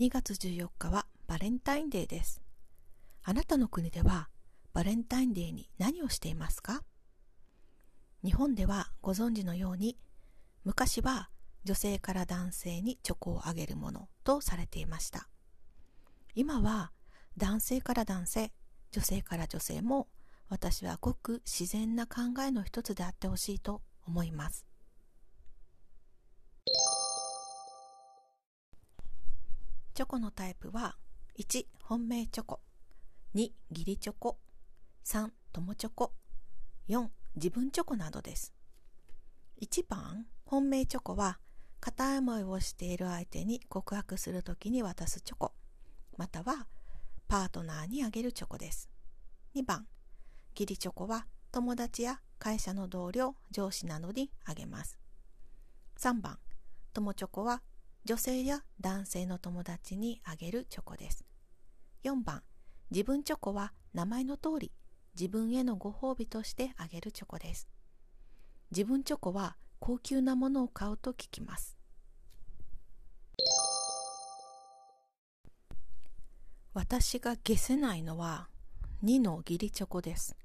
2月14日はバレンタインデーです。あなたの国ではバレンタインデーに何をしていますか？日本ではご存知のように昔は女性から男性にチョコをあげるものとされていました。今は男性から男性、女性から女性も私はごく自然な考えの一つであってほしいと思います。チョコのタイプは1本命チョコ2義理チョコ3友チョコ4自分チョコなどです。1番本命チョコは片思いをしている相手に告白するときに渡すチョコまたはパートナーにあげるチョコです。2番義理チョコは友達や会社の同僚上司などにあげます。3番友チョコは女性や男性の友達にあげるチョコです。4番、自分チョコは名前の通り自分へのご褒美としてあげるチョコです。自分チョコは高級なものを買うと聞きます。私が消せないのは2の義理チョコです。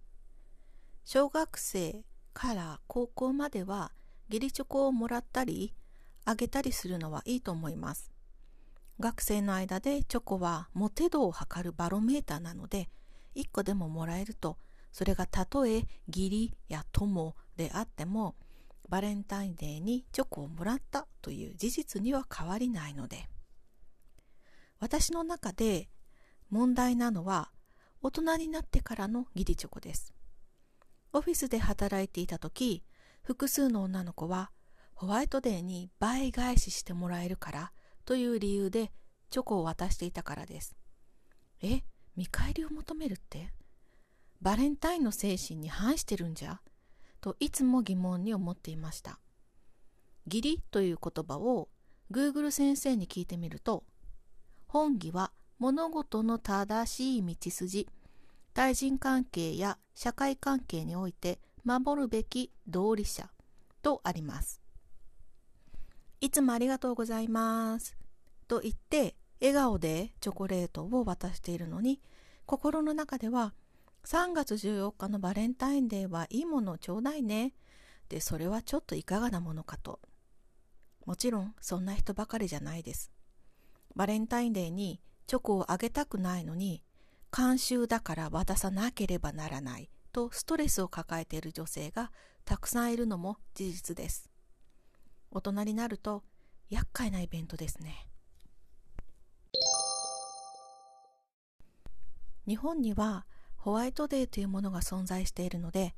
小学生から高校までは義理チョコをもらったりあげたりするのはいいと思います。学生の間でチョコはモテ度を測るバロメーターなので、1個でももらえると、それがたとえ義理や友であっても、バレンタインデーにチョコをもらったという事実には変わりないので。私の中で問題なのは、大人になってからの義理チョコです。オフィスで働いていた時、複数の女の子はホワイトデーに倍返ししてもらえるからという理由でチョコを渡していたからです。え、見返りを求めるって？バレンタインの精神に反してるんじゃ？といつも疑問に思っていました。義理という言葉を Google 先生に聞いてみると、本義は物事の正しい道筋、対人関係や社会関係において守るべき道理者とあります。いつもありがとうございます。と言って、笑顔でチョコレートを渡しているのに、心の中では、3月14日のバレンタインデーはいいものをちょうだいね。で、それはちょっといかがなものかと。もちろん、そんな人ばかりじゃないです。バレンタインデーにチョコをあげたくないのに、慣習だから渡さなければならないとストレスを抱えている女性がたくさんいるのも事実です。大人になると厄介なイベントですね。日本にはホワイトデーというものが存在しているので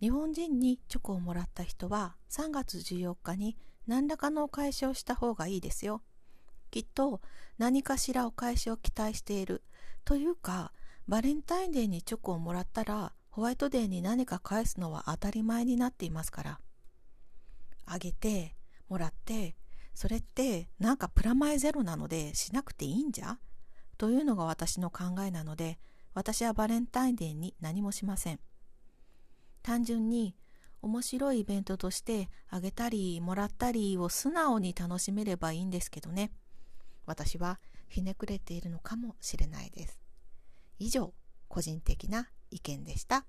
日本人にチョコをもらった人は3月14日に何らかのお返しをした方がいいですよ。きっと何かしらお返しを期待している。というかバレンタインデーにチョコをもらったらホワイトデーに何か返すのは当たり前になっていますから。あげてもらって、それってなんかプラマイゼロなのでしなくていいんじゃ？というのが私の考えなので、私はバレンタインデーに何もしません。単純に面白いイベントとしてあげたりもらったりを素直に楽しめればいいんですけどね。私はひねくれているのかもしれないです。以上、個人的な意見でした。